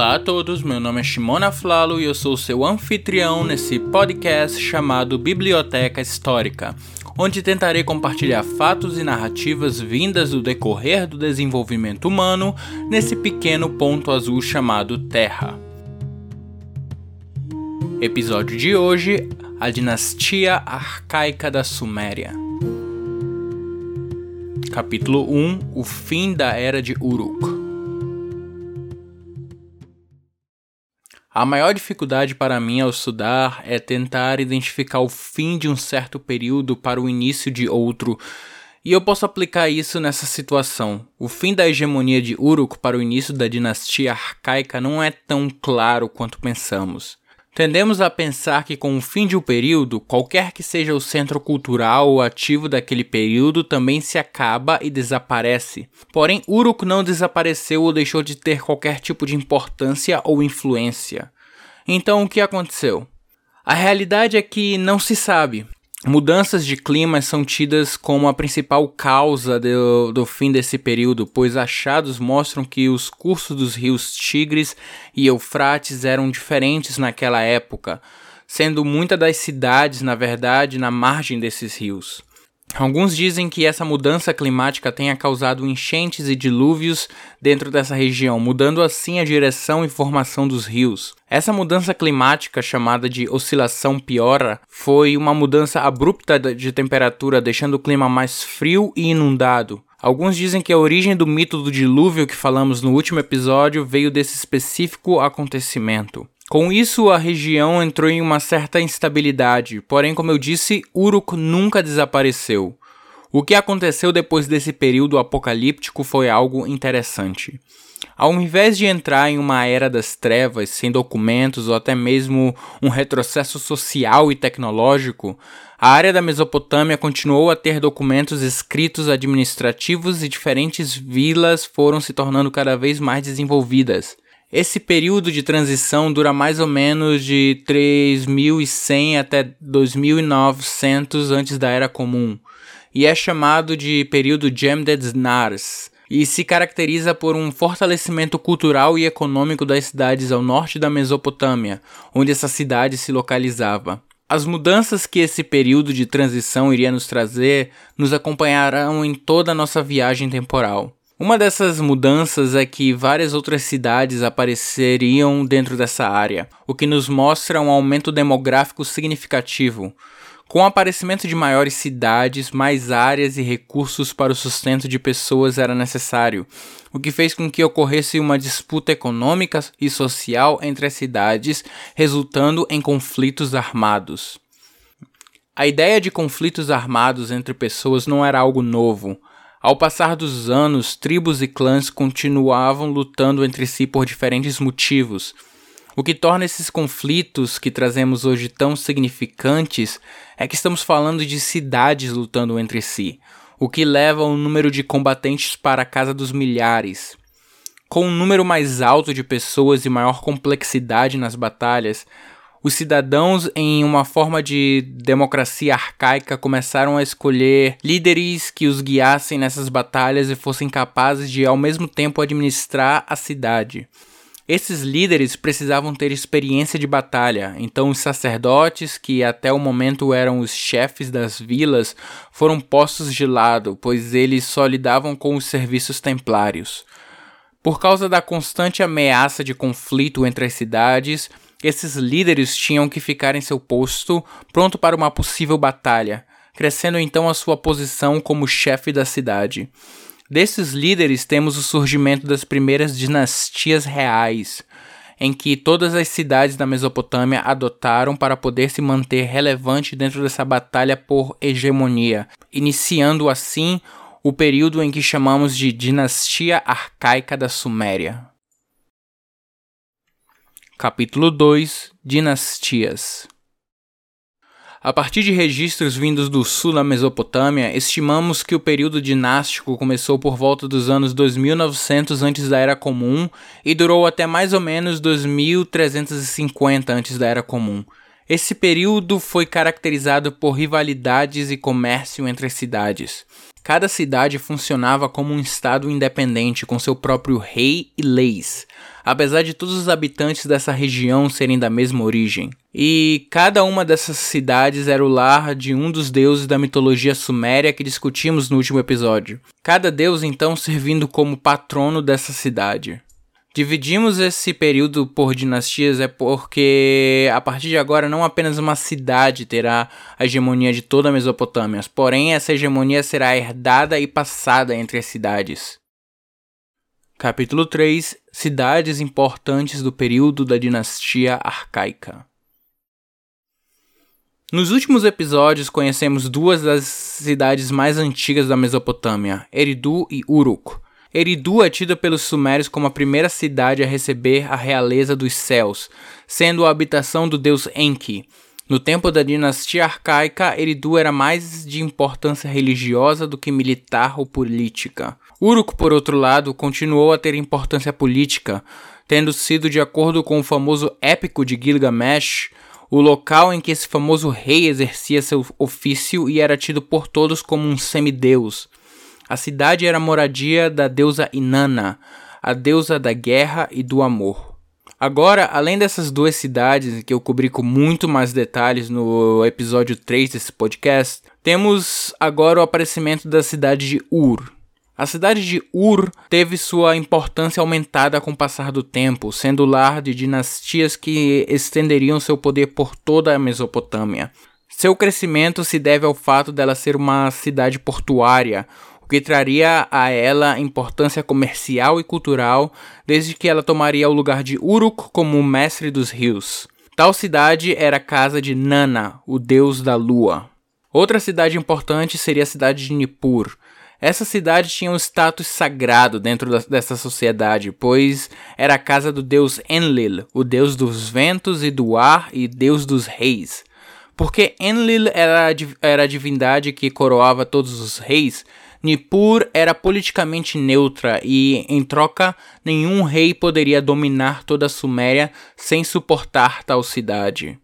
Olá a todos, meu nome é Shimona Flalo e eu sou seu anfitrião nesse podcast chamado Biblioteca Histórica, onde tentarei compartilhar fatos e narrativas vindas do decorrer do desenvolvimento humano nesse pequeno ponto azul chamado Terra. Episódio de hoje: A Dinastia Arcaica da Suméria. Capítulo 1 O fim da Era de Uruk. A maior dificuldade para mim ao estudar é tentar identificar o fim de um certo período para o início de outro. E eu posso aplicar isso nessa situação. O fim da hegemonia de Uruk para o início da dinastia arcaica não é tão claro quanto pensamos. Tendemos a pensar que com o fim de um período, qualquer que seja o centro cultural ou ativo daquele período também se acaba e desaparece. Porém, Uruk não desapareceu ou deixou de ter qualquer tipo de importância ou influência. Então, o que aconteceu? A realidade é que não se sabe. Mudanças de clima são tidas como a principal causa do, do, fim desse período, pois achados mostram que os cursos dos rios Tigres e Eufrates eram diferentes naquela época, sendo muitas das cidades, na verdade, na margem desses rios. Alguns dizem que essa mudança climática tenha causado enchentes e dilúvios dentro dessa região, mudando assim a direção e formação dos rios. Essa mudança climática, chamada de oscilação piora, foi uma mudança abrupta de temperatura, deixando o clima mais frio e inundado. Alguns dizem que a origem do mito do dilúvio que falamos no último episódio veio desse específico acontecimento. Com isso, a região entrou em uma certa instabilidade, porém, como eu disse, Uruk nunca desapareceu. O que aconteceu depois desse período apocalíptico foi algo interessante. Ao invés de entrar em uma era das trevas, sem documentos ou até mesmo um retrocesso social e tecnológico, a área da Mesopotâmia continuou a ter documentos escritos administrativos e diferentes vilas foram se tornando cada vez mais desenvolvidas. Esse período de transição dura mais ou menos de 3100 até 2900 antes da Era Comum e é chamado de período Jemded Nars e se caracteriza por um fortalecimento cultural e econômico das cidades ao norte da Mesopotâmia, onde essa cidade se localizava. As mudanças que esse período de transição iria nos trazer nos acompanharão em toda a nossa viagem temporal. Uma dessas mudanças é que várias outras cidades apareceriam dentro dessa área, o que nos mostra um aumento demográfico significativo. Com o aparecimento de maiores cidades, mais áreas e recursos para o sustento de pessoas era necessário, o que fez com que ocorresse uma disputa econômica e social entre as cidades, resultando em conflitos armados. A ideia de conflitos armados entre pessoas não era algo novo. Ao passar dos anos, tribos e clãs continuavam lutando entre si por diferentes motivos. O que torna esses conflitos que trazemos hoje tão significantes é que estamos falando de cidades lutando entre si, o que leva o número de combatentes para a casa dos milhares. Com um número mais alto de pessoas e maior complexidade nas batalhas, os cidadãos, em uma forma de democracia arcaica, começaram a escolher líderes que os guiassem nessas batalhas e fossem capazes de, ao mesmo tempo, administrar a cidade. Esses líderes precisavam ter experiência de batalha, então os sacerdotes, que até o momento eram os chefes das vilas, foram postos de lado, pois eles só lidavam com os serviços templários. Por causa da constante ameaça de conflito entre as cidades, esses líderes tinham que ficar em seu posto, pronto para uma possível batalha, crescendo então a sua posição como chefe da cidade. Desses líderes temos o surgimento das primeiras dinastias reais, em que todas as cidades da Mesopotâmia adotaram para poder se manter relevante dentro dessa batalha por hegemonia, iniciando assim o período em que chamamos de Dinastia Arcaica da Suméria. Capítulo 2 Dinastias A partir de registros vindos do sul da Mesopotâmia, estimamos que o período dinástico começou por volta dos anos 2900 antes da Era Comum e durou até mais ou menos 2350 antes da Era Comum. Esse período foi caracterizado por rivalidades e comércio entre as cidades. Cada cidade funcionava como um estado independente, com seu próprio rei e leis, apesar de todos os habitantes dessa região serem da mesma origem. E cada uma dessas cidades era o lar de um dos deuses da mitologia suméria que discutimos no último episódio. Cada deus então servindo como patrono dessa cidade. Dividimos esse período por dinastias é porque a partir de agora não apenas uma cidade terá a hegemonia de toda a Mesopotâmia, porém essa hegemonia será herdada e passada entre as cidades. Capítulo 3 Cidades importantes do período da dinastia arcaica. Nos últimos episódios conhecemos duas das cidades mais antigas da Mesopotâmia, Eridu e Uruk. Eridu é tida pelos sumérios como a primeira cidade a receber a realeza dos céus, sendo a habitação do deus Enki. No tempo da dinastia arcaica, Eridu era mais de importância religiosa do que militar ou política. Uruk, por outro lado, continuou a ter importância política, tendo sido, de acordo com o famoso épico de Gilgamesh, o local em que esse famoso rei exercia seu ofício e era tido por todos como um semideus. A cidade era moradia da deusa Inanna, a deusa da guerra e do amor. Agora, além dessas duas cidades que eu cobri com muito mais detalhes no episódio 3 desse podcast, temos agora o aparecimento da cidade de Ur. A cidade de Ur teve sua importância aumentada com o passar do tempo, sendo lar de dinastias que estenderiam seu poder por toda a Mesopotâmia. Seu crescimento se deve ao fato dela ser uma cidade portuária, que traria a ela importância comercial e cultural, desde que ela tomaria o lugar de Uruk como mestre dos rios. Tal cidade era a casa de Nana, o deus da lua. Outra cidade importante seria a cidade de Nippur. Essa cidade tinha um status sagrado dentro da, dessa sociedade, pois era a casa do deus Enlil, o deus dos ventos e do ar e deus dos reis. Porque Enlil era, era a divindade que coroava todos os reis, Nippur era politicamente neutra e, em troca, nenhum rei poderia dominar toda a Suméria sem suportar tal cidade.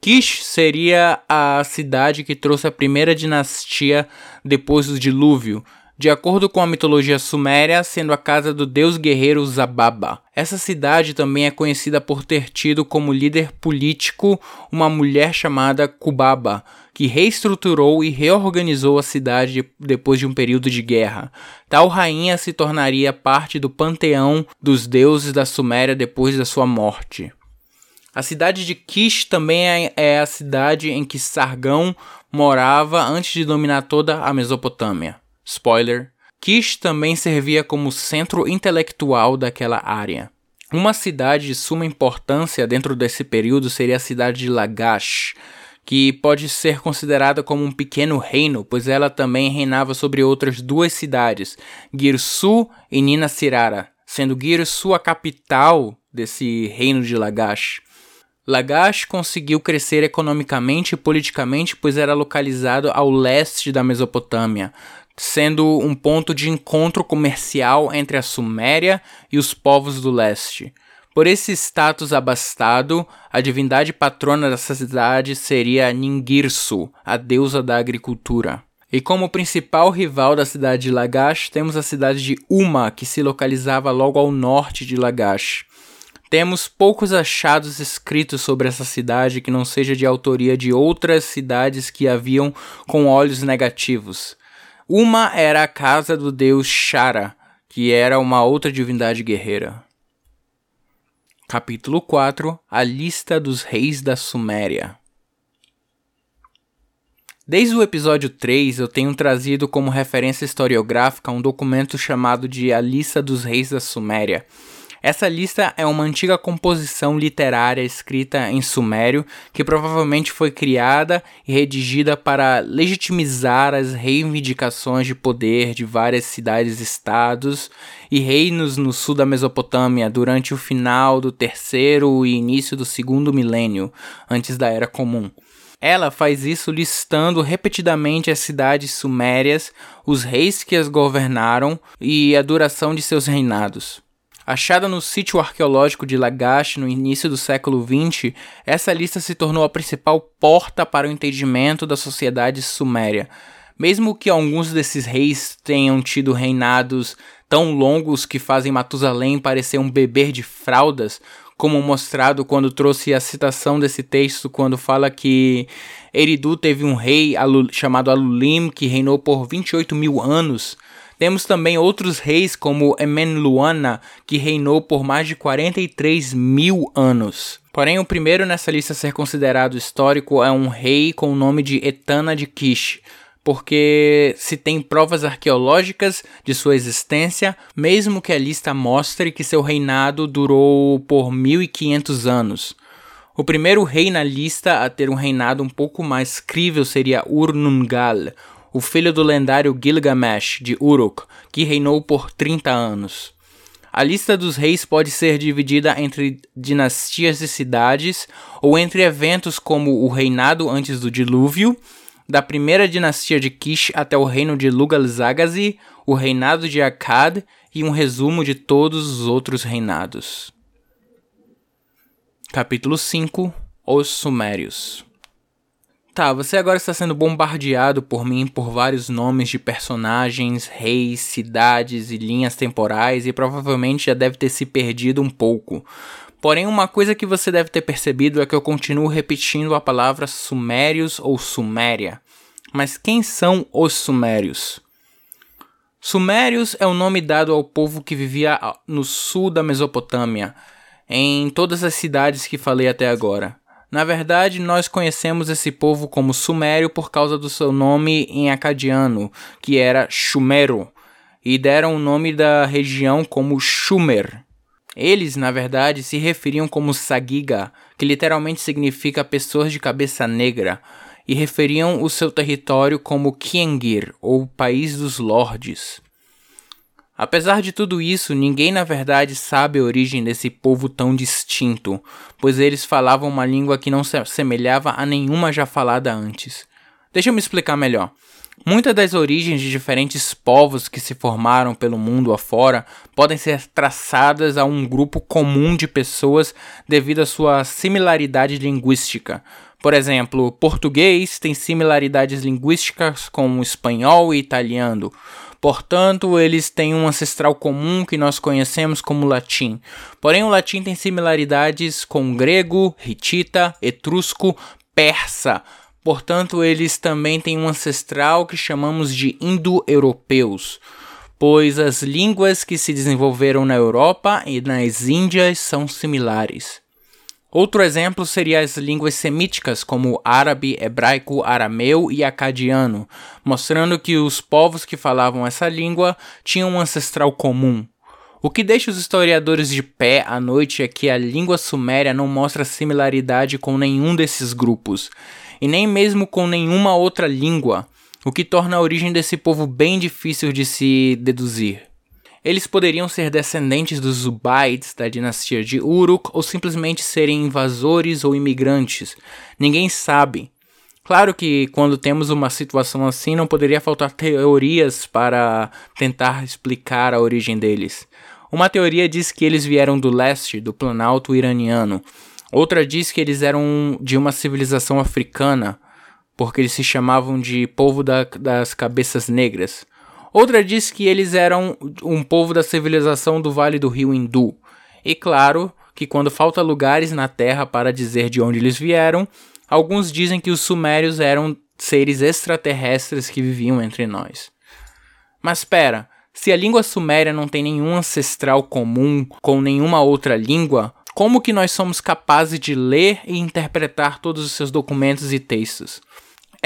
Kish seria a cidade que trouxe a primeira dinastia depois do dilúvio, de acordo com a mitologia suméria, sendo a casa do deus guerreiro Zababa. Essa cidade também é conhecida por ter tido como líder político uma mulher chamada Kubaba, que reestruturou e reorganizou a cidade depois de um período de guerra. Tal rainha se tornaria parte do panteão dos deuses da Suméria depois da sua morte. A cidade de Kish também é, é a cidade em que Sargão morava antes de dominar toda a Mesopotâmia. Spoiler: Kish também servia como centro intelectual daquela área. Uma cidade de suma importância dentro desse período seria a cidade de Lagash, que pode ser considerada como um pequeno reino, pois ela também reinava sobre outras duas cidades, Girsu e Nina Sirara, sendo Girsu a capital desse reino de Lagash. Lagash conseguiu crescer economicamente e politicamente, pois era localizado ao leste da Mesopotâmia, sendo um ponto de encontro comercial entre a Suméria e os povos do leste. Por esse status abastado, a divindade patrona dessa cidade seria Ningirsu, a deusa da agricultura. E como principal rival da cidade de Lagash, temos a cidade de Uma, que se localizava logo ao norte de Lagash. Temos poucos achados escritos sobre essa cidade que não seja de autoria de outras cidades que haviam com olhos negativos. Uma era a casa do deus Shara, que era uma outra divindade guerreira. Capítulo 4 A lista dos reis da Suméria. Desde o episódio 3, eu tenho trazido como referência historiográfica um documento chamado de A Lista dos Reis da Suméria essa lista é uma antiga composição literária escrita em sumério que provavelmente foi criada e redigida para legitimizar as reivindicações de poder de várias cidades-estados e reinos no sul da Mesopotâmia durante o final do terceiro e início do segundo milênio, antes da Era Comum. Ela faz isso listando repetidamente as cidades sumérias, os reis que as governaram e a duração de seus reinados. Achada no sítio arqueológico de Lagash no início do século XX, essa lista se tornou a principal porta para o entendimento da sociedade suméria. Mesmo que alguns desses reis tenham tido reinados tão longos que fazem Matusalém parecer um bebê de fraldas, como mostrado quando trouxe a citação desse texto, quando fala que Eridu teve um rei chamado Alulim, que reinou por 28 mil anos. Temos também outros reis, como Emenluana, que reinou por mais de 43 mil anos. Porém, o primeiro nessa lista a ser considerado histórico é um rei com o nome de Etana de Kish, porque se tem provas arqueológicas de sua existência, mesmo que a lista mostre que seu reinado durou por 1500 anos. O primeiro rei na lista a ter um reinado um pouco mais crível seria Urnungal, o filho do lendário Gilgamesh de Uruk, que reinou por 30 anos. A lista dos reis pode ser dividida entre dinastias e cidades, ou entre eventos como o reinado antes do dilúvio da primeira dinastia de Kish até o reino de Lugal-Zagazi, o reinado de Akkad e um resumo de todos os outros reinados. Capítulo 5 Os Sumérios Tá, você agora está sendo bombardeado por mim por vários nomes de personagens, reis, cidades e linhas temporais e provavelmente já deve ter se perdido um pouco. Porém, uma coisa que você deve ter percebido é que eu continuo repetindo a palavra sumérios ou suméria. Mas quem são os sumérios? Sumérios é o nome dado ao povo que vivia no sul da Mesopotâmia, em todas as cidades que falei até agora. Na verdade, nós conhecemos esse povo como Sumério por causa do seu nome em acadiano, que era Shumero, e deram o nome da região como Shumer, eles, na verdade, se referiam como Sagiga, que literalmente significa pessoas de cabeça negra, e referiam o seu território como Kiengir, ou País dos Lordes. Apesar de tudo isso, ninguém na verdade sabe a origem desse povo tão distinto, pois eles falavam uma língua que não se assemelhava a nenhuma já falada antes. Deixa eu me explicar melhor. Muitas das origens de diferentes povos que se formaram pelo mundo afora podem ser traçadas a um grupo comum de pessoas devido à sua similaridade linguística. Por exemplo, português tem similaridades linguísticas com o espanhol e italiano. Portanto, eles têm um ancestral comum que nós conhecemos como latim. Porém, o latim tem similaridades com grego, hitita, etrusco, persa Portanto, eles também têm um ancestral que chamamos de indo-europeus, pois as línguas que se desenvolveram na Europa e nas Índias são similares. Outro exemplo seria as línguas semíticas, como árabe, hebraico, arameu e acadiano, mostrando que os povos que falavam essa língua tinham um ancestral comum. O que deixa os historiadores de pé à noite é que a língua suméria não mostra similaridade com nenhum desses grupos, e nem mesmo com nenhuma outra língua, o que torna a origem desse povo bem difícil de se deduzir. Eles poderiam ser descendentes dos Zubaites da dinastia de Uruk ou simplesmente serem invasores ou imigrantes. Ninguém sabe. Claro que quando temos uma situação assim não poderia faltar teorias para tentar explicar a origem deles. Uma teoria diz que eles vieram do leste, do planalto iraniano, Outra diz que eles eram de uma civilização africana, porque eles se chamavam de povo da, das cabeças negras. Outra diz que eles eram um povo da civilização do Vale do Rio Hindu. E claro que quando falta lugares na Terra para dizer de onde eles vieram, alguns dizem que os sumérios eram seres extraterrestres que viviam entre nós. Mas espera, se a língua suméria não tem nenhum ancestral comum com nenhuma outra língua, como que nós somos capazes de ler e interpretar todos os seus documentos e textos?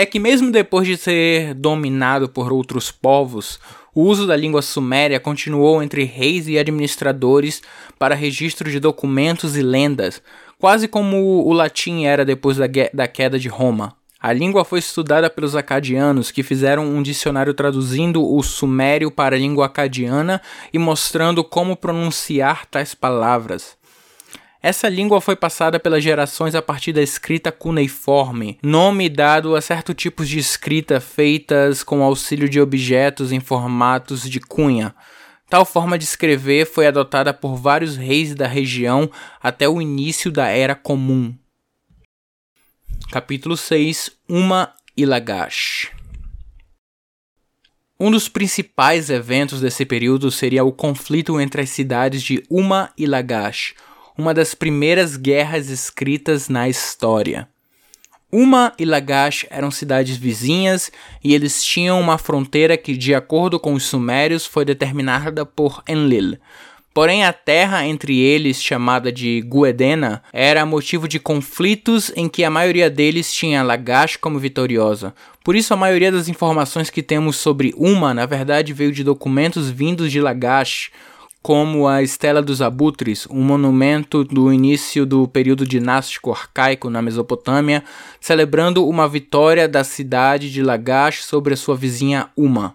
É que mesmo depois de ser dominado por outros povos, o uso da língua suméria continuou entre reis e administradores para registro de documentos e lendas, quase como o latim era depois da, da queda de Roma. A língua foi estudada pelos acadianos, que fizeram um dicionário traduzindo o sumério para a língua acadiana e mostrando como pronunciar tais palavras. Essa língua foi passada pelas gerações a partir da escrita cuneiforme, nome dado a certos tipos de escrita feitas com auxílio de objetos em formatos de cunha, Tal forma de escrever foi adotada por vários reis da região até o início da Era Comum. Capítulo 6 Uma e Lagash um dos principais eventos desse período seria o conflito entre as cidades de Uma e Lagash, uma das primeiras guerras escritas na história. Uma e Lagash eram cidades vizinhas e eles tinham uma fronteira que, de acordo com os sumérios, foi determinada por Enlil, Porém, a terra entre eles, chamada de Guedena, era motivo de conflitos em que a maioria deles tinha Lagash como vitoriosa. Por isso, a maioria das informações que temos sobre Uma, na verdade, veio de documentos vindos de Lagash, como a Estela dos Abutres, um monumento do início do período dinástico arcaico na Mesopotâmia, celebrando uma vitória da cidade de Lagash sobre a sua vizinha Uma.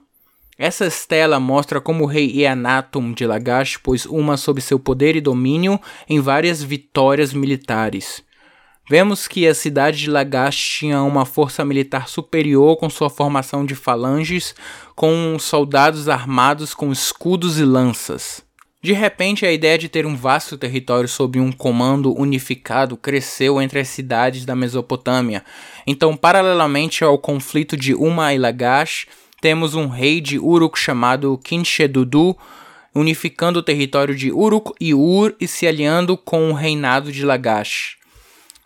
Essa estela mostra como o rei Eanatum de Lagash pôs uma sob seu poder e domínio em várias vitórias militares. Vemos que a cidade de Lagash tinha uma força militar superior com sua formação de falanges, com soldados armados com escudos e lanças. De repente, a ideia de ter um vasto território sob um comando unificado cresceu entre as cidades da Mesopotâmia. Então, paralelamente ao conflito de Uma e Lagash, temos um rei de Uruk chamado Kinshedudu, unificando o território de Uruk e Ur e se aliando com o reinado de Lagash.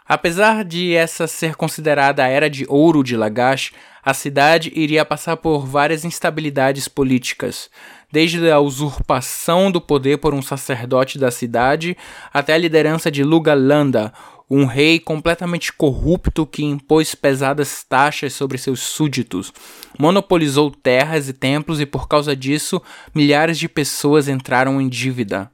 Apesar de essa ser considerada a era de ouro de Lagash, a cidade iria passar por várias instabilidades políticas, desde a usurpação do poder por um sacerdote da cidade até a liderança de Lugalanda, um rei completamente corrupto que impôs pesadas taxas sobre seus súditos, monopolizou terras e templos e por causa disso milhares de pessoas entraram em dívida.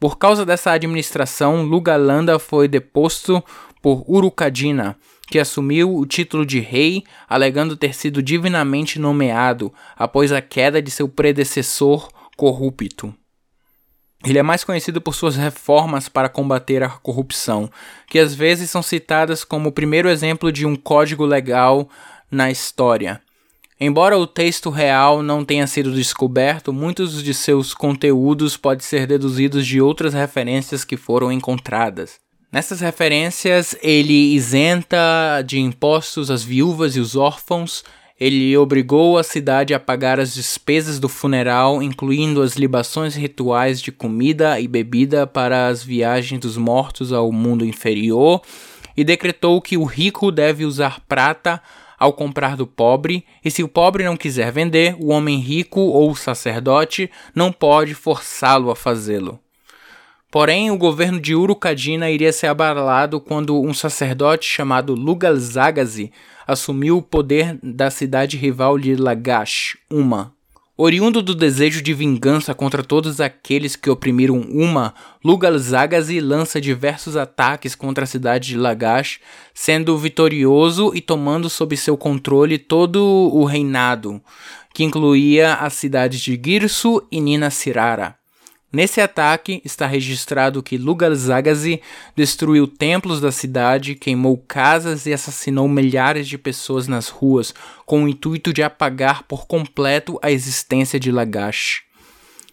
Por causa dessa administração, Lugalanda foi deposto por Urukadina, que assumiu o título de rei, alegando ter sido divinamente nomeado após a queda de seu predecessor corrupto. Ele é mais conhecido por suas reformas para combater a corrupção, que às vezes são citadas como o primeiro exemplo de um código legal na história. Embora o texto real não tenha sido descoberto, muitos de seus conteúdos podem ser deduzidos de outras referências que foram encontradas. Nessas referências, ele isenta de impostos as viúvas e os órfãos, ele obrigou a cidade a pagar as despesas do funeral, incluindo as libações rituais de comida e bebida para as viagens dos mortos ao mundo inferior, e decretou que o rico deve usar prata ao comprar do pobre, e se o pobre não quiser vender, o homem rico ou o sacerdote não pode forçá-lo a fazê-lo. Porém, o governo de Urukadina iria ser abalado quando um sacerdote chamado Lugalzagazi assumiu o poder da cidade rival de Lagash, Uma. Oriundo do desejo de vingança contra todos aqueles que oprimiram Uma, Lugalzagazi lança diversos ataques contra a cidade de Lagash, sendo vitorioso e tomando sob seu controle todo o reinado, que incluía as cidades de Girsu e Nina Sirara. Nesse ataque está registrado que Lugalzagazi destruiu templos da cidade, queimou casas e assassinou milhares de pessoas nas ruas, com o intuito de apagar por completo a existência de Lagash.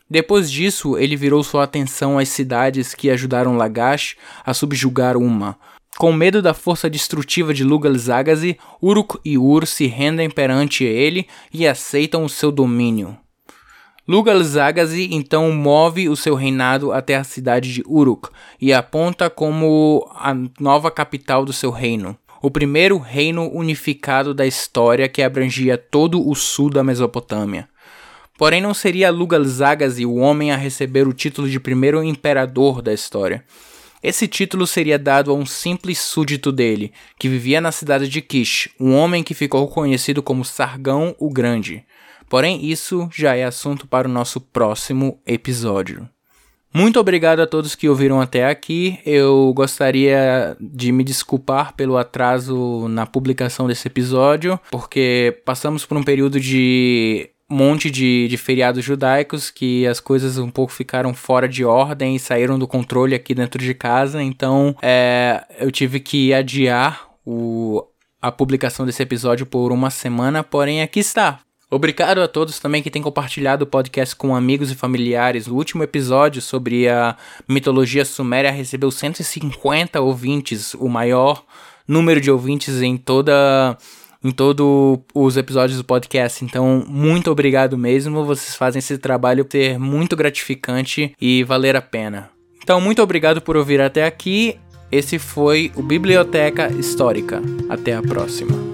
Depois disso, ele virou sua atenção às cidades que ajudaram Lagash a subjugar Uma. Com medo da força destrutiva de Lugalzagazi, Uruk e Ur se rendem perante ele e aceitam o seu domínio. Lugalzagazi então move o seu reinado até a cidade de Uruk e aponta como a nova capital do seu reino. O primeiro reino unificado da história que abrangia todo o sul da Mesopotâmia. Porém, não seria Lugalzagazi o homem a receber o título de primeiro imperador da história. Esse título seria dado a um simples súdito dele, que vivia na cidade de Kish, um homem que ficou conhecido como Sargão o Grande. Porém, isso já é assunto para o nosso próximo episódio. Muito obrigado a todos que ouviram até aqui. Eu gostaria de me desculpar pelo atraso na publicação desse episódio, porque passamos por um período de monte de, de feriados judaicos que as coisas um pouco ficaram fora de ordem e saíram do controle aqui dentro de casa. Então, é, eu tive que adiar o, a publicação desse episódio por uma semana, porém aqui está Obrigado a todos também que têm compartilhado o podcast com amigos e familiares. O último episódio sobre a mitologia suméria recebeu 150 ouvintes, o maior número de ouvintes em toda em todos os episódios do podcast. Então, muito obrigado mesmo. Vocês fazem esse trabalho ser muito gratificante e valer a pena. Então, muito obrigado por ouvir até aqui. Esse foi o Biblioteca Histórica. Até a próxima.